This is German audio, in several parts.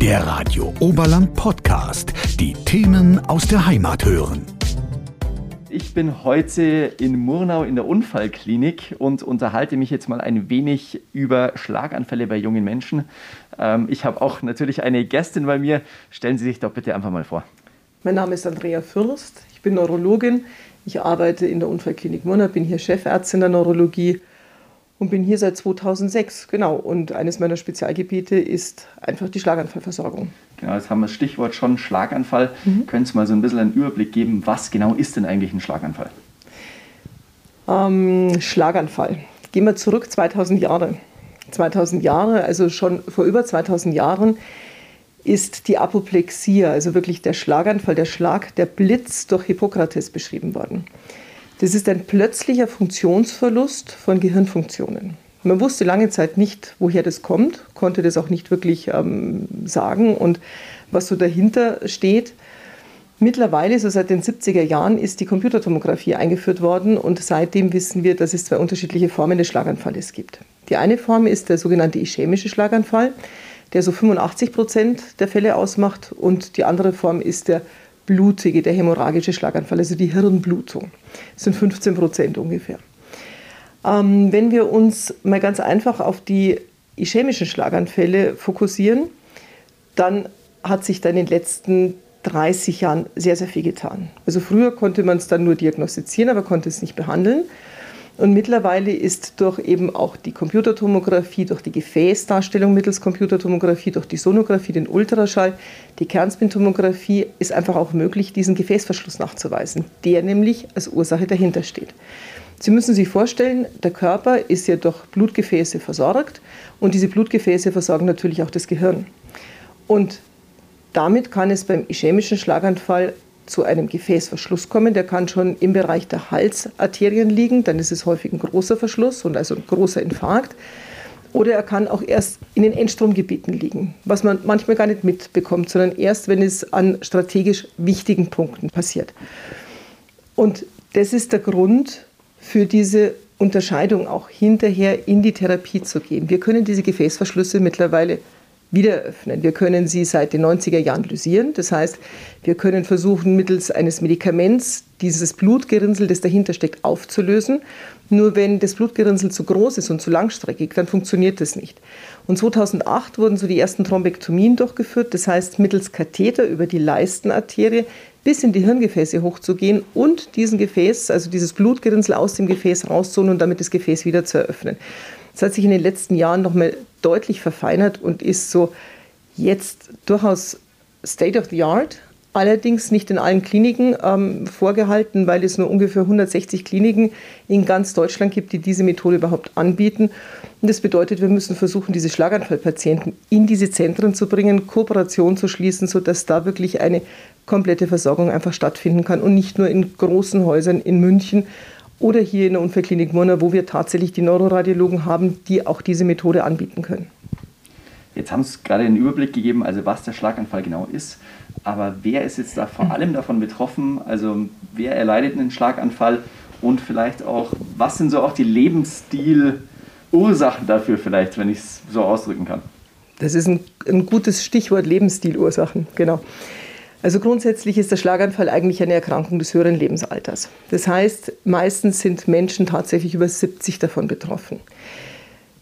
Der Radio Oberland Podcast. Die Themen aus der Heimat hören. Ich bin heute in Murnau in der Unfallklinik und unterhalte mich jetzt mal ein wenig über Schlaganfälle bei jungen Menschen. Ähm, ich habe auch natürlich eine Gästin bei mir. Stellen Sie sich doch bitte einfach mal vor. Mein Name ist Andrea Fürst. Ich bin Neurologin. Ich arbeite in der Unfallklinik Murnau, bin hier Chefärztin der Neurologie und bin hier seit 2006. Genau. Und eines meiner Spezialgebiete ist einfach die Schlaganfallversorgung. Genau, jetzt haben wir das Stichwort schon Schlaganfall. Mhm. Können Sie mal so ein bisschen einen Überblick geben, was genau ist denn eigentlich ein Schlaganfall? Ähm, Schlaganfall. Gehen wir zurück 2000 Jahre. 2000 Jahre, also schon vor über 2000 Jahren, ist die Apoplexie, also wirklich der Schlaganfall, der Schlag, der Blitz durch Hippokrates beschrieben worden. Das ist ein plötzlicher Funktionsverlust von Gehirnfunktionen. Man wusste lange Zeit nicht, woher das kommt, konnte das auch nicht wirklich ähm, sagen und was so dahinter steht. Mittlerweile, so seit den 70er Jahren, ist die Computertomographie eingeführt worden und seitdem wissen wir, dass es zwei unterschiedliche Formen des Schlaganfalls gibt. Die eine Form ist der sogenannte ischämische Schlaganfall, der so 85 Prozent der Fälle ausmacht und die andere Form ist der blutige, der hämorrhagische Schlaganfall, also die Hirnblutung. Das sind 15 Prozent ungefähr. Ähm, wenn wir uns mal ganz einfach auf die ischämischen Schlaganfälle fokussieren, dann hat sich da in den letzten 30 Jahren sehr, sehr viel getan. Also früher konnte man es dann nur diagnostizieren, aber konnte es nicht behandeln. Und mittlerweile ist durch eben auch die Computertomographie, durch die Gefäßdarstellung mittels Computertomographie, durch die Sonographie, den Ultraschall, die Kernspintomographie, ist einfach auch möglich, diesen Gefäßverschluss nachzuweisen, der nämlich als Ursache dahinter steht. Sie müssen sich vorstellen, der Körper ist ja durch Blutgefäße versorgt und diese Blutgefäße versorgen natürlich auch das Gehirn. Und damit kann es beim ischämischen Schlaganfall zu einem Gefäßverschluss kommen. Der kann schon im Bereich der Halsarterien liegen, dann ist es häufig ein großer Verschluss und also ein großer Infarkt. Oder er kann auch erst in den Endstromgebieten liegen, was man manchmal gar nicht mitbekommt, sondern erst, wenn es an strategisch wichtigen Punkten passiert. Und das ist der Grund für diese Unterscheidung auch hinterher in die Therapie zu gehen. Wir können diese Gefäßverschlüsse mittlerweile wieder. Wir können sie seit den 90er Jahren lösieren. Das heißt, wir können versuchen, mittels eines Medikaments dieses Blutgerinnsel, das dahinter steckt, aufzulösen. Nur wenn das Blutgerinnsel zu groß ist und zu langstreckig, dann funktioniert das nicht. Und 2008 wurden so die ersten Thrombektomien durchgeführt. Das heißt, mittels Katheter über die Leistenarterie bis in die Hirngefäße hochzugehen und diesen Gefäß, also dieses Blutgerinnsel aus dem Gefäß rauszuholen und damit das Gefäß wieder zu eröffnen. Das hat sich in den letzten Jahren nochmal deutlich verfeinert und ist so jetzt durchaus State of the Art. Allerdings nicht in allen Kliniken ähm, vorgehalten, weil es nur ungefähr 160 Kliniken in ganz Deutschland gibt, die diese Methode überhaupt anbieten. Und das bedeutet, wir müssen versuchen, diese Schlaganfallpatienten in diese Zentren zu bringen, Kooperation zu schließen, sodass da wirklich eine komplette Versorgung einfach stattfinden kann und nicht nur in großen Häusern in München oder hier in der Unfallklinik Murnau, wo wir tatsächlich die Neuroradiologen haben, die auch diese Methode anbieten können. Jetzt haben Sie gerade einen Überblick gegeben, also was der Schlaganfall genau ist. Aber wer ist jetzt da vor allem davon betroffen? Also wer erleidet einen Schlaganfall? Und vielleicht auch, was sind so auch die Lebensstilursachen dafür vielleicht, wenn ich es so ausdrücken kann? Das ist ein, ein gutes Stichwort, Lebensstilursachen, genau. Also grundsätzlich ist der Schlaganfall eigentlich eine Erkrankung des höheren Lebensalters. Das heißt, meistens sind Menschen tatsächlich über 70 davon betroffen.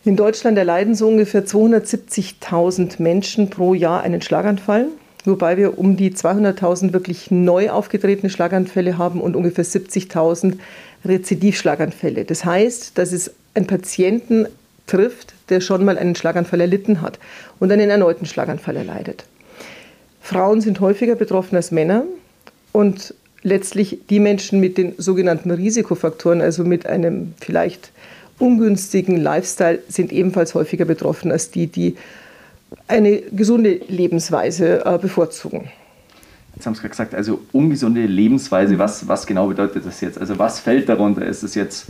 In Deutschland erleiden so ungefähr 270.000 Menschen pro Jahr einen Schlaganfall, wobei wir um die 200.000 wirklich neu aufgetretene Schlaganfälle haben und ungefähr 70.000 Rezidivschlaganfälle. Das heißt, dass es einen Patienten trifft, der schon mal einen Schlaganfall erlitten hat und einen erneuten Schlaganfall erleidet. Frauen sind häufiger betroffen als Männer und letztlich die Menschen mit den sogenannten Risikofaktoren, also mit einem vielleicht ungünstigen Lifestyle, sind ebenfalls häufiger betroffen als die, die eine gesunde Lebensweise äh, bevorzugen. Jetzt haben Sie gerade gesagt, also ungesunde Lebensweise, was, was genau bedeutet das jetzt? Also was fällt darunter? Ist es jetzt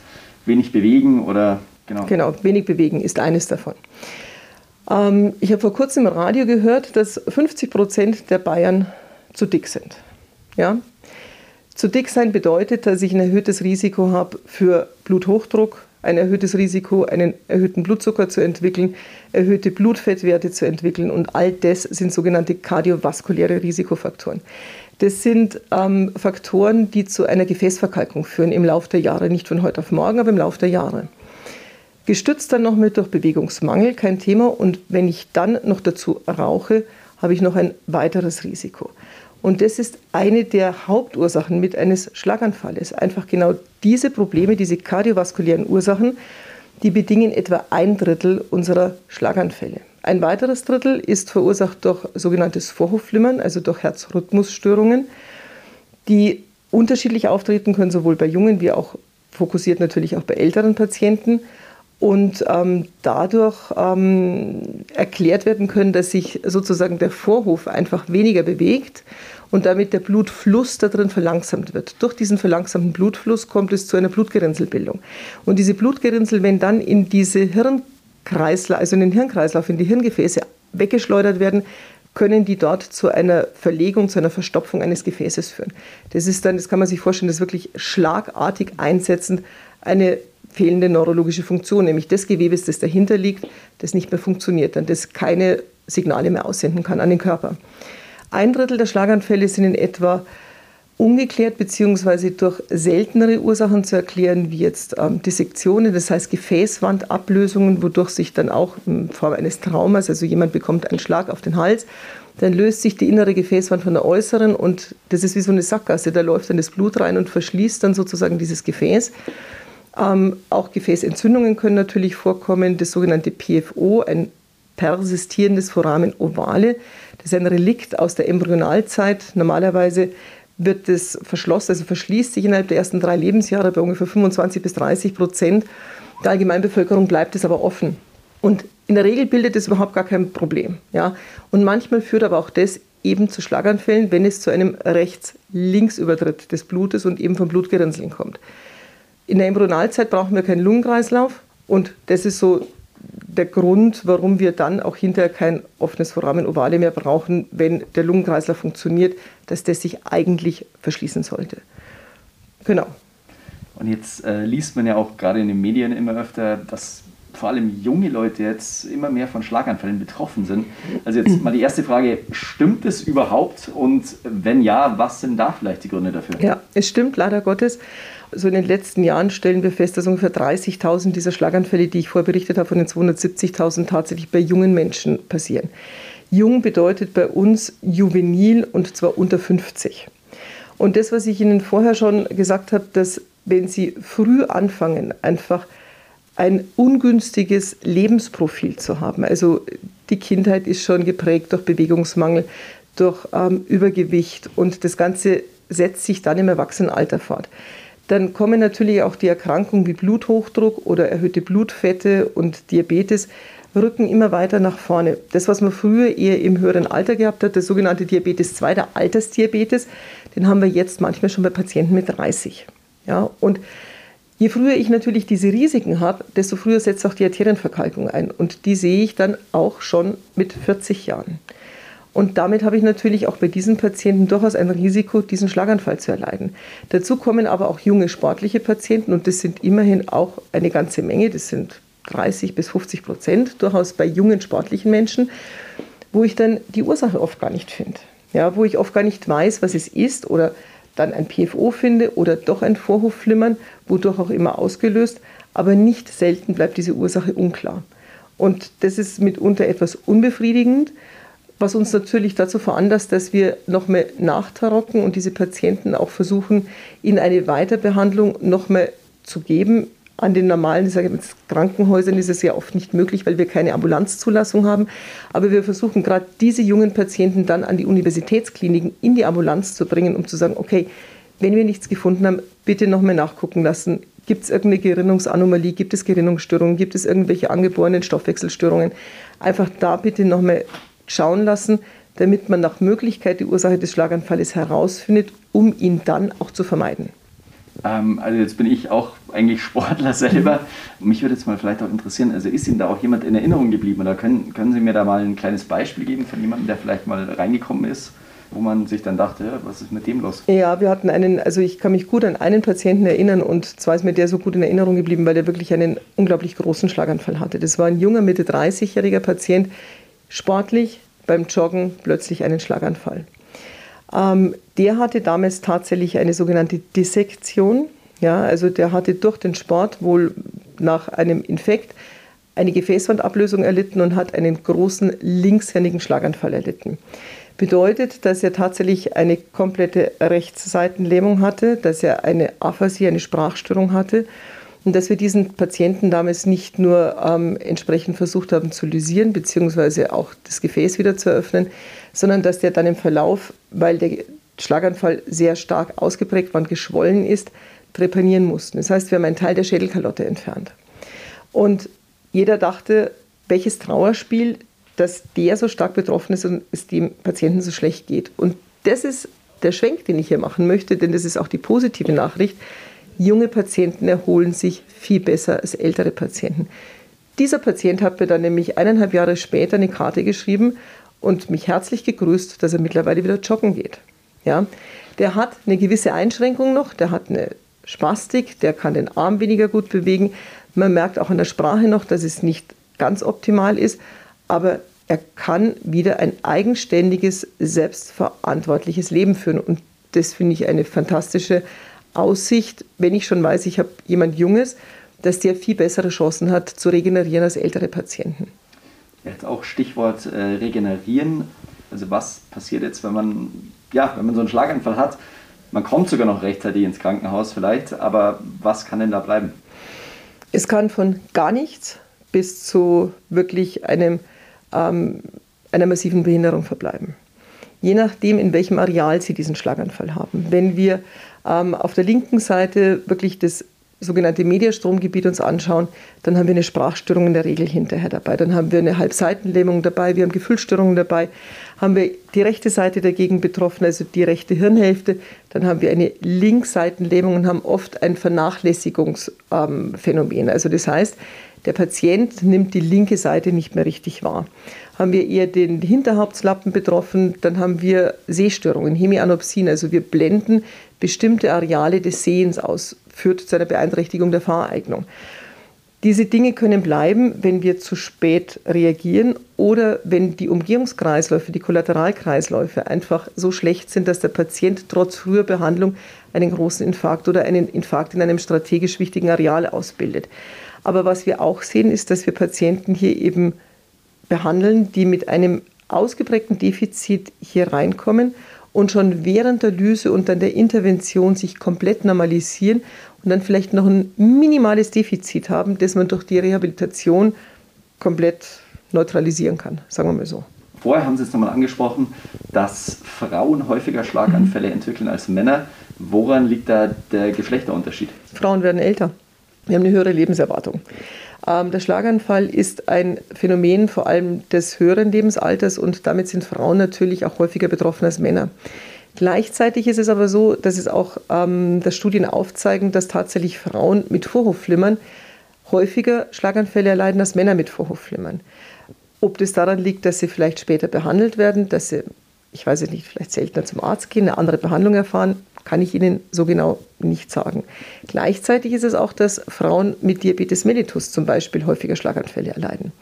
wenig bewegen oder genau? Genau, wenig bewegen ist eines davon. Ähm, ich habe vor kurzem im Radio gehört, dass 50 Prozent der Bayern zu dick sind. Ja? Zu dick sein bedeutet, dass ich ein erhöhtes Risiko habe für Bluthochdruck, ein erhöhtes Risiko, einen erhöhten Blutzucker zu entwickeln, erhöhte Blutfettwerte zu entwickeln und all das sind sogenannte kardiovaskuläre Risikofaktoren. Das sind ähm, Faktoren, die zu einer Gefäßverkalkung führen im Laufe der Jahre, nicht von heute auf morgen, aber im Laufe der Jahre. Gestützt dann noch mit durch Bewegungsmangel, kein Thema. Und wenn ich dann noch dazu rauche, habe ich noch ein weiteres Risiko. Und das ist eine der Hauptursachen mit eines Schlaganfalles. Einfach genau diese Probleme, diese kardiovaskulären Ursachen, die bedingen etwa ein Drittel unserer Schlaganfälle. Ein weiteres Drittel ist verursacht durch sogenanntes Vorhofflimmern, also durch Herzrhythmusstörungen, die unterschiedlich auftreten können, sowohl bei jungen wie auch fokussiert natürlich auch bei älteren Patienten und ähm, dadurch ähm, erklärt werden können, dass sich sozusagen der Vorhof einfach weniger bewegt und damit der Blutfluss da drin verlangsamt wird. Durch diesen verlangsamten Blutfluss kommt es zu einer Blutgerinnselbildung. Und diese Blutgerinnsel, wenn dann in diese Hirnkreislauf, also in den Hirnkreislauf, in die Hirngefäße weggeschleudert werden, können die dort zu einer Verlegung, zu einer Verstopfung eines Gefäßes führen. Das ist dann, das kann man sich vorstellen, das wirklich schlagartig einsetzend eine fehlende neurologische Funktion, nämlich des Gewebes, das dahinter liegt, das nicht mehr funktioniert, dann das keine Signale mehr aussenden kann an den Körper. Ein Drittel der Schlaganfälle sind in etwa ungeklärt bzw. durch seltenere Ursachen zu erklären, wie jetzt ähm, Dissektionen, das heißt Gefäßwandablösungen, wodurch sich dann auch in Form eines Traumas, also jemand bekommt einen Schlag auf den Hals, dann löst sich die innere Gefäßwand von der äußeren und das ist wie so eine Sackgasse, da läuft dann das Blut rein und verschließt dann sozusagen dieses Gefäß. Ähm, auch Gefäßentzündungen können natürlich vorkommen. Das sogenannte PFO, ein persistierendes Foramen ovale, das ist ein Relikt aus der Embryonalzeit. Normalerweise wird das verschlossen, also verschließt sich innerhalb der ersten drei Lebensjahre bei ungefähr 25 bis 30 Prozent. Der Allgemeinbevölkerung bleibt es aber offen. Und in der Regel bildet es überhaupt gar kein Problem. Ja? Und manchmal führt aber auch das eben zu Schlaganfällen, wenn es zu einem Rechts-Links-Übertritt des Blutes und eben von Blutgerinnseln kommt. In der Embryonalzeit brauchen wir keinen Lungenkreislauf und das ist so der Grund, warum wir dann auch hinterher kein offenes Foramen ovale mehr brauchen, wenn der Lungenkreislauf funktioniert, dass das sich eigentlich verschließen sollte. Genau. Und jetzt äh, liest man ja auch gerade in den Medien immer öfter, dass vor allem junge Leute jetzt immer mehr von Schlaganfällen betroffen sind. Also jetzt mal die erste Frage, stimmt es überhaupt? Und wenn ja, was sind da vielleicht die Gründe dafür? Ja, es stimmt leider Gottes. So in den letzten Jahren stellen wir fest, dass ungefähr 30.000 dieser Schlaganfälle, die ich vorher habe, von den 270.000 tatsächlich bei jungen Menschen passieren. Jung bedeutet bei uns juvenil und zwar unter 50. Und das, was ich Ihnen vorher schon gesagt habe, dass wenn Sie früh anfangen, einfach ein ungünstiges Lebensprofil zu haben, also die Kindheit ist schon geprägt durch Bewegungsmangel, durch ähm, Übergewicht und das Ganze setzt sich dann im Erwachsenenalter fort dann kommen natürlich auch die Erkrankungen wie Bluthochdruck oder erhöhte Blutfette und Diabetes rücken immer weiter nach vorne. Das, was man früher eher im höheren Alter gehabt hat, der sogenannte Diabetes 2, der Altersdiabetes, den haben wir jetzt manchmal schon bei Patienten mit 30. Ja, und je früher ich natürlich diese Risiken habe, desto früher setzt auch die Arterienverkalkung ein. Und die sehe ich dann auch schon mit 40 Jahren. Und damit habe ich natürlich auch bei diesen Patienten durchaus ein Risiko, diesen Schlaganfall zu erleiden. Dazu kommen aber auch junge sportliche Patienten und das sind immerhin auch eine ganze Menge, das sind 30 bis 50 Prozent durchaus bei jungen sportlichen Menschen, wo ich dann die Ursache oft gar nicht finde. Ja, wo ich oft gar nicht weiß, was es ist oder dann ein PFO finde oder doch ein Vorhofflimmern, wodurch auch immer ausgelöst, aber nicht selten bleibt diese Ursache unklar. Und das ist mitunter etwas unbefriedigend was uns natürlich dazu veranlasst, dass wir noch mehr nachtarocken und diese Patienten auch versuchen, in eine Weiterbehandlung noch mehr zu geben. An den normalen jetzt, Krankenhäusern ist es ja oft nicht möglich, weil wir keine Ambulanzzulassung haben. Aber wir versuchen gerade diese jungen Patienten dann an die Universitätskliniken in die Ambulanz zu bringen, um zu sagen, okay, wenn wir nichts gefunden haben, bitte noch mehr nachgucken lassen. Gibt es irgendeine Gerinnungsanomalie? Gibt es Gerinnungsstörungen? Gibt es irgendwelche angeborenen Stoffwechselstörungen? Einfach da bitte noch mehr schauen lassen, damit man nach Möglichkeit die Ursache des Schlaganfalles herausfindet, um ihn dann auch zu vermeiden. Ähm, also jetzt bin ich auch eigentlich Sportler selber. Mich würde jetzt mal vielleicht auch interessieren, also ist Ihnen da auch jemand in Erinnerung geblieben? Oder können, können Sie mir da mal ein kleines Beispiel geben von jemandem, der vielleicht mal reingekommen ist wo man sich dann dachte, was ist mit dem los? Ja, wir hatten einen, also ich kann mich gut an einen Patienten erinnern und zwar ist mir der so gut in Erinnerung geblieben, weil der wirklich einen unglaublich großen Schlaganfall hatte. Das war ein junger, Mitte 30-jähriger Patient, sportlich, beim Joggen plötzlich einen Schlaganfall. Ähm, der hatte damals tatsächlich eine sogenannte Dissektion. Ja, also der hatte durch den Sport wohl nach einem Infekt eine Gefäßwandablösung erlitten und hat einen großen linkshändigen Schlaganfall erlitten. Bedeutet, dass er tatsächlich eine komplette Rechtsseitenlähmung hatte, dass er eine Aphasie, eine Sprachstörung hatte und dass wir diesen Patienten damals nicht nur ähm, entsprechend versucht haben zu lysieren, beziehungsweise auch das Gefäß wieder zu eröffnen, sondern dass der dann im Verlauf, weil der Schlaganfall sehr stark ausgeprägt war und geschwollen ist, trepanieren mussten. Das heißt, wir haben einen Teil der Schädelkalotte entfernt. Und jeder dachte, welches Trauerspiel, dass der so stark betroffen ist und es dem Patienten so schlecht geht. Und das ist der Schwenk, den ich hier machen möchte, denn das ist auch die positive Nachricht. Junge Patienten erholen sich viel besser als ältere Patienten. Dieser Patient hat mir dann nämlich eineinhalb Jahre später eine Karte geschrieben und mich herzlich gegrüßt, dass er mittlerweile wieder joggen geht. Ja, der hat eine gewisse Einschränkung noch, der hat eine Spastik, der kann den Arm weniger gut bewegen, man merkt auch an der Sprache noch, dass es nicht ganz optimal ist, aber er kann wieder ein eigenständiges, selbstverantwortliches Leben führen. Und das finde ich eine fantastische Aussicht, wenn ich schon weiß, ich habe jemand Junges, dass der viel bessere Chancen hat zu regenerieren als ältere Patienten. Jetzt auch Stichwort äh, regenerieren. Also was passiert jetzt, wenn man, ja, wenn man so einen Schlaganfall hat? Man kommt sogar noch rechtzeitig ins Krankenhaus vielleicht, aber was kann denn da bleiben? Es kann von gar nichts bis zu wirklich einem, ähm, einer massiven Behinderung verbleiben. Je nachdem, in welchem Areal Sie diesen Schlaganfall haben. Wenn wir ähm, auf der linken Seite wirklich das sogenannte Mediastromgebiet uns anschauen, dann haben wir eine Sprachstörung in der Regel hinterher dabei. Dann haben wir eine Halbseitenlähmung dabei, wir haben Gefühlsstörungen dabei, haben wir die rechte Seite dagegen betroffen, also die rechte Hirnhälfte, dann haben wir eine Linksseitenlähmung und haben oft ein Vernachlässigungsphänomen. Ähm, also das heißt, der Patient nimmt die linke Seite nicht mehr richtig wahr. Haben wir eher den Hinterhauptslappen betroffen, dann haben wir Sehstörungen, Hemianopsien, also wir blenden bestimmte Areale des Sehens aus, führt zu einer Beeinträchtigung der Fahreignung. Diese Dinge können bleiben, wenn wir zu spät reagieren oder wenn die Umgehungskreisläufe, die Kollateralkreisläufe einfach so schlecht sind, dass der Patient trotz früher Behandlung einen großen Infarkt oder einen Infarkt in einem strategisch wichtigen Areal ausbildet. Aber was wir auch sehen, ist, dass wir Patienten hier eben behandeln, die mit einem ausgeprägten Defizit hier reinkommen und schon während der Lyse und dann der Intervention sich komplett normalisieren und dann vielleicht noch ein minimales Defizit haben, das man durch die Rehabilitation komplett neutralisieren kann, sagen wir mal so. Vorher haben Sie es nochmal angesprochen, dass Frauen häufiger Schlaganfälle entwickeln als Männer. Woran liegt da der Geschlechterunterschied? Frauen werden älter. Wir haben eine höhere Lebenserwartung. Ähm, der Schlaganfall ist ein Phänomen vor allem des höheren Lebensalters und damit sind Frauen natürlich auch häufiger betroffen als Männer. Gleichzeitig ist es aber so, dass es auch ähm, dass Studien aufzeigen, dass tatsächlich Frauen mit Vorhofflimmern häufiger Schlaganfälle erleiden als Männer mit Vorhofflimmern. Ob das daran liegt, dass sie vielleicht später behandelt werden, dass sie, ich weiß es nicht, vielleicht seltener zum Arzt gehen, eine andere Behandlung erfahren, kann ich Ihnen so genau nicht sagen. Gleichzeitig ist es auch, dass Frauen mit Diabetes mellitus zum Beispiel häufiger Schlaganfälle erleiden.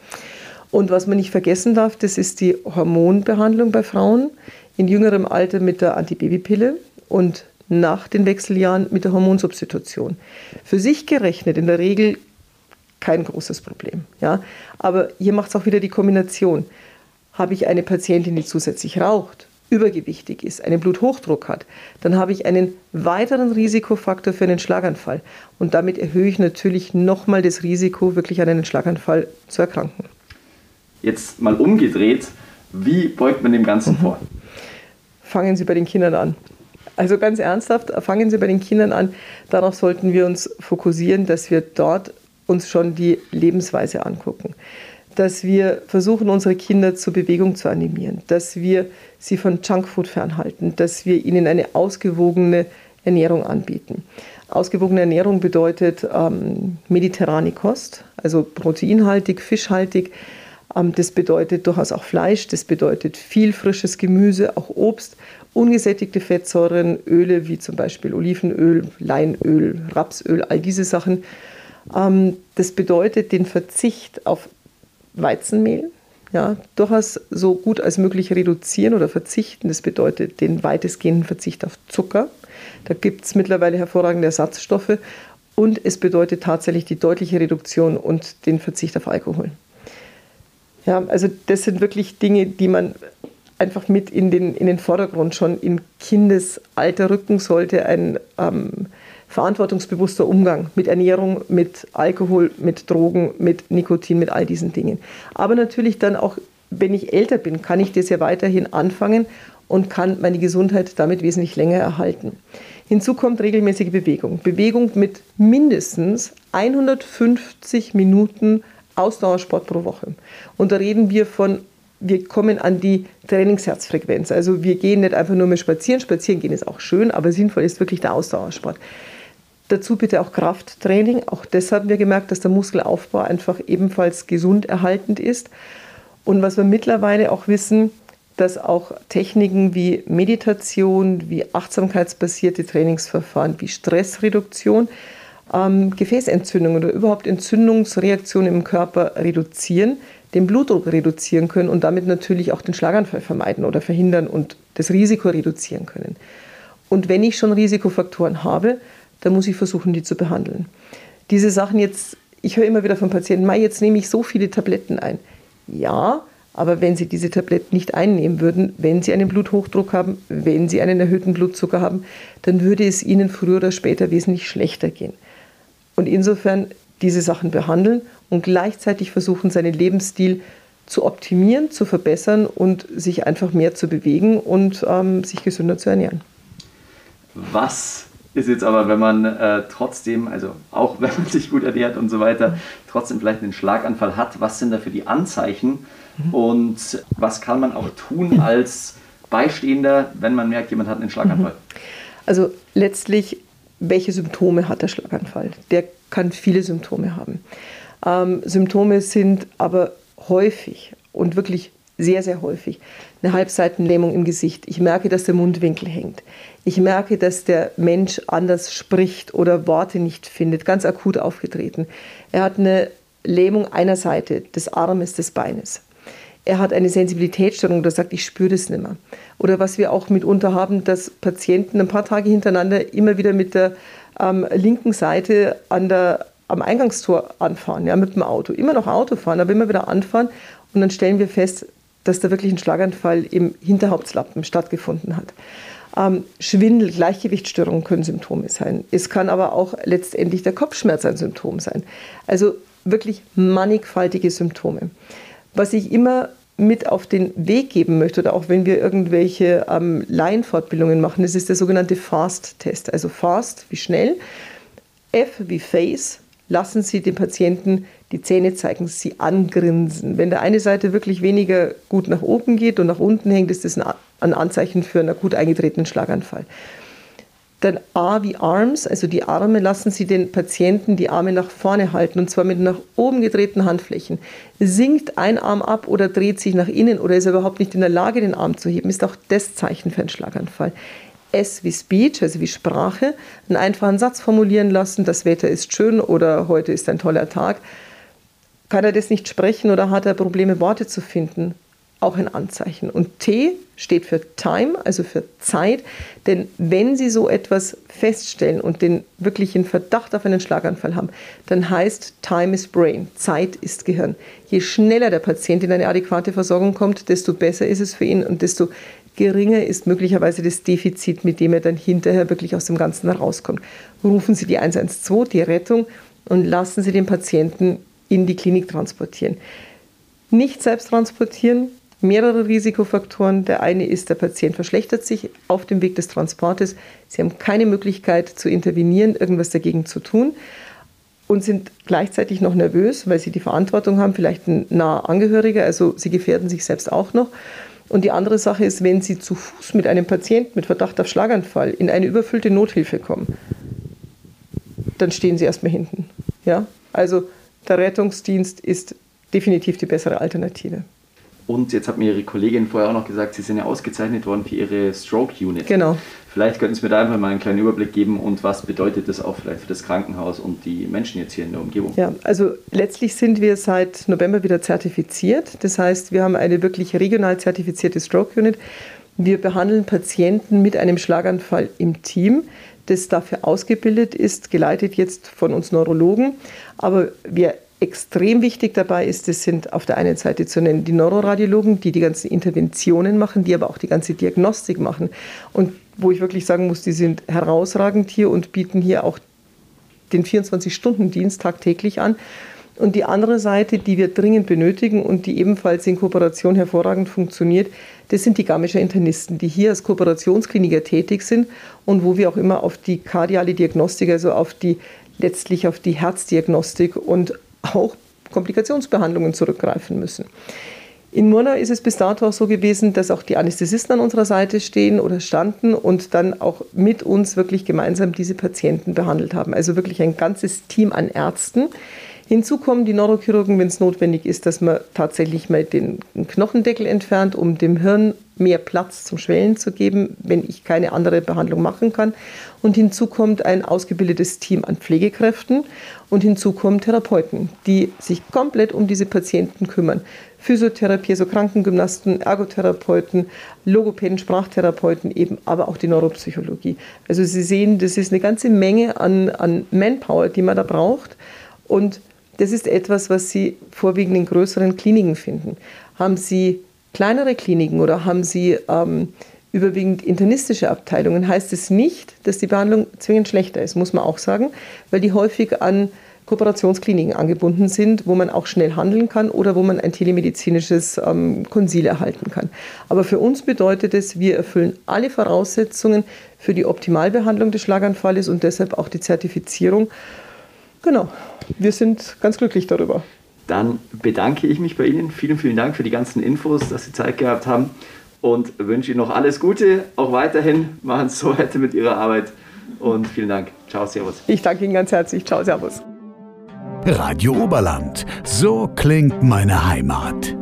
Und was man nicht vergessen darf, das ist die Hormonbehandlung bei Frauen in jüngerem Alter mit der Antibabypille und nach den Wechseljahren mit der Hormonsubstitution. Für sich gerechnet in der Regel kein großes Problem. Ja? Aber hier macht es auch wieder die Kombination. Habe ich eine Patientin, die zusätzlich raucht, übergewichtig ist, einen Bluthochdruck hat, dann habe ich einen weiteren Risikofaktor für einen Schlaganfall. Und damit erhöhe ich natürlich nochmal das Risiko, wirklich an einen Schlaganfall zu erkranken. Jetzt mal umgedreht, wie beugt man dem Ganzen mhm. vor? Fangen Sie bei den Kindern an. Also ganz ernsthaft, fangen Sie bei den Kindern an. Darauf sollten wir uns fokussieren, dass wir dort uns schon die Lebensweise angucken dass wir versuchen, unsere Kinder zur Bewegung zu animieren, dass wir sie von Junkfood fernhalten, dass wir ihnen eine ausgewogene Ernährung anbieten. Ausgewogene Ernährung bedeutet ähm, mediterrane Kost, also proteinhaltig, fischhaltig, Ähm, das bedeutet durchaus auch Fleisch, das bedeutet viel frisches Gemüse, auch Obst, ungesättigte Fettsäuren, Öle wie zum Beispiel Olivenöl, Leinöl, Rapsöl, all diese Sachen. Ähm, das bedeutet den Verzicht auf Weizenmehl, ja, durchaus so gut als möglich reduzieren oder verzichten. Das bedeutet den weitestgehenden Verzicht auf Zucker. Da gibt es mittlerweile hervorragende Ersatzstoffe. Und es bedeutet tatsächlich die deutliche Reduktion und den Verzicht auf Alkohol. Ja, also das sind wirklich Dinge, die man einfach mit in den, in den Vordergrund schon im Kindesalter rücken sollte. Ein ähm, verantwortungsbewusster Umgang mit Ernährung, mit Alkohol, mit Drogen, mit Nikotin, mit all diesen Dingen. Aber natürlich dann auch, wenn ich älter bin, kann ich das ja weiterhin anfangen und kann meine Gesundheit damit wesentlich länger erhalten. Hinzu kommt regelmäßige Bewegung. Bewegung mit mindestens 150 Minuten Ausdauersport pro Woche. Und da reden wir von, wir kommen an die Trainingsherzfrequenz. Also wir gehen nicht einfach nur mehr spazieren. Spazieren gehen ist auch schön, aber sinnvoll ist wirklich der Ausdauersport. Dazu bitte auch Krafttraining. Auch das haben wir gemerkt, dass der Muskelaufbau einfach ebenfalls gesund erhaltend ist. Und was wir mittlerweile auch wissen, dass auch Techniken wie Meditation, wie achtsamkeitsbasierte Trainingsverfahren, wie Stressreduktion ähm, Gefäßentzündungen oder überhaupt Entzündungsreaktionen im Körper reduzieren, den Blutdruck reduzieren können und damit natürlich auch den Schlaganfall vermeiden oder verhindern und das Risiko reduzieren können. Und wenn ich schon Risikofaktoren habe, dann muss ich versuchen, die zu behandeln. Diese Sachen jetzt, ich höre immer wieder von Patienten, Mai, jetzt nehme ich so viele Tabletten ein. Ja, aber wenn Sie diese Tabletten nicht einnehmen würden, wenn Sie einen Bluthochdruck haben, wenn Sie einen erhöhten Blutzucker haben, dann würde es Ihnen früher oder später wesentlich schlechter gehen. Und insofern diese Sachen behandeln und gleichzeitig versuchen, seinen Lebensstil zu optimieren, zu verbessern und sich einfach mehr zu bewegen und ähm, sich gesünder zu ernähren. Was ist jetzt aber, wenn man äh, trotzdem, also auch wenn man sich gut ernährt und so weiter, trotzdem vielleicht einen Schlaganfall hat, was sind da für die Anzeichen mhm. und was kann man auch tun als Beistehender, wenn man merkt, jemand hat einen Schlaganfall? Mhm. Also letztlich welche Symptome hat der Schlaganfall? Der kann viele Symptome haben. Ähm, Symptome sind aber häufig und wirklich sehr, sehr häufig eine Halbseitenlähmung im Gesicht. Ich merke, dass der Mundwinkel hängt. Ich merke, dass der Mensch anders spricht oder Worte nicht findet, ganz akut aufgetreten. Er hat eine Lähmung einer Seite, des Armes, des Beines er hat eine Sensibilitätsstörung oder sagt, ich spüre das nicht mehr. Oder was wir auch mitunter haben, dass Patienten ein paar Tage hintereinander immer wieder mit der ähm, linken Seite an der, am Eingangstor anfahren, ja, mit dem Auto. Immer noch Auto fahren, aber immer wieder anfahren. Und dann stellen wir fest, dass da wirklich ein Schlaganfall im Hinterhauptslappen stattgefunden hat. Ähm, Schwindel, Gleichgewichtsstörungen können Symptome sein. Es kann aber auch letztendlich der Kopfschmerz ein Symptom sein. Also wirklich mannigfaltige Symptome. Was ich immer mit auf den Weg geben möchte oder auch wenn wir irgendwelche ähm, Laienfortbildungen machen, das ist der sogenannte Fast-Test. Also Fast wie schnell, F wie Face, lassen Sie den Patienten die Zähne zeigen, sie angrinsen. Wenn der eine Seite wirklich weniger gut nach oben geht und nach unten hängt, ist das ein Anzeichen für einen akut eingetretenen Schlaganfall. Dann A wie Arms, also die Arme, lassen Sie den Patienten die Arme nach vorne halten und zwar mit nach oben gedrehten Handflächen. Sinkt ein Arm ab oder dreht sich nach innen oder ist er überhaupt nicht in der Lage, den Arm zu heben, ist auch das Zeichen für einen Schlaganfall. S wie Speech, also wie Sprache, einen einfachen Satz formulieren lassen, das Wetter ist schön oder heute ist ein toller Tag. Kann er das nicht sprechen oder hat er Probleme, Worte zu finden? auch ein Anzeichen. Und T steht für Time, also für Zeit. Denn wenn Sie so etwas feststellen und den wirklichen Verdacht auf einen Schlaganfall haben, dann heißt Time is Brain, Zeit ist Gehirn. Je schneller der Patient in eine adäquate Versorgung kommt, desto besser ist es für ihn und desto geringer ist möglicherweise das Defizit, mit dem er dann hinterher wirklich aus dem Ganzen herauskommt. Rufen Sie die 112, die Rettung, und lassen Sie den Patienten in die Klinik transportieren. Nicht selbst transportieren, mehrere Risikofaktoren. Der eine ist, der Patient verschlechtert sich auf dem Weg des Transportes. Sie haben keine Möglichkeit zu intervenieren, irgendwas dagegen zu tun und sind gleichzeitig noch nervös, weil sie die Verantwortung haben, vielleicht ein naher Angehöriger, also sie gefährden sich selbst auch noch. Und die andere Sache ist, wenn Sie zu Fuß mit einem Patienten mit Verdacht auf Schlaganfall in eine überfüllte Nothilfe kommen, dann stehen Sie erstmal hinten. Ja? Also der Rettungsdienst ist definitiv die bessere Alternative. Und jetzt hat mir Ihre Kollegin vorher auch noch gesagt, Sie sind ja ausgezeichnet worden für Ihre Stroke Unit. Genau. Vielleicht könnten Sie mir da einfach mal einen kleinen Überblick geben und was bedeutet das auch vielleicht für das Krankenhaus und die Menschen jetzt hier in der Umgebung? Ja, also letztlich sind wir seit November wieder zertifiziert. Das heißt, wir haben eine wirklich regional zertifizierte Stroke Unit. Wir behandeln Patienten mit einem Schlaganfall im Team, das dafür ausgebildet ist, geleitet jetzt von uns Neurologen. Aber wir extrem wichtig dabei ist, das sind auf der einen Seite zu nennen die Neuroradiologen, die die ganzen Interventionen machen, die aber auch die ganze Diagnostik machen. Und wo ich wirklich sagen muss, die sind herausragend hier und bieten hier auch den 24-Stunden-Dienst tagtäglich an. Und die andere Seite, die wir dringend benötigen und die ebenfalls in Kooperation hervorragend funktioniert, das sind die Garmischer Internisten, die hier als Kooperationskliniker tätig sind und wo wir auch immer auf die kardiale Diagnostik, also auf die letztlich auf die Herzdiagnostik und auch Komplikationsbehandlungen zurückgreifen müssen. In Murnau ist es bis dato auch so gewesen, dass auch die Anästhesisten an unserer Seite stehen oder standen und dann auch mit uns wirklich gemeinsam diese Patienten behandelt haben. Also wirklich ein ganzes Team an Ärzten. Hinzu kommen die Neurochirurgen, wenn es notwendig ist, dass man tatsächlich mal den Knochendeckel entfernt, um dem Hirn mehr Platz zum Schwellen zu geben, wenn ich keine andere Behandlung machen kann. Und hinzu kommt ein ausgebildetes Team an Pflegekräften und hinzu kommen Therapeuten, die sich komplett um diese Patienten kümmern. Physiotherapie, also Krankengymnasten, Ergotherapeuten, Logopäden, Sprachtherapeuten eben, aber auch die Neuropsychologie. Also Sie sehen, das ist eine ganze Menge an, an Manpower, die man da braucht. Und das ist etwas, was Sie vorwiegend in größeren Kliniken finden. Haben Sie kleinere Kliniken oder haben Sie ähm, überwiegend internistische Abteilungen, heißt es nicht, dass die Behandlung zwingend schlechter ist, muss man auch sagen, weil die häufig an Kooperationskliniken angebunden sind, wo man auch schnell handeln kann oder wo man ein telemedizinisches ähm, Konsil erhalten kann. Aber für uns bedeutet es, wir erfüllen alle Voraussetzungen für die Optimalbehandlung des Schlaganfalles und deshalb auch die Zertifizierung. Genau, wir sind ganz glücklich darüber. Dann bedanke ich mich bei Ihnen. Vielen, vielen Dank für die ganzen Infos, dass Sie Zeit gehabt haben und wünsche Ihnen noch alles Gute. Auch weiterhin machen Sie so weiter mit Ihrer Arbeit und vielen Dank. Ciao, Servus. Ich danke Ihnen ganz herzlich. Ciao, Servus. Radio Oberland. So klingt meine Heimat.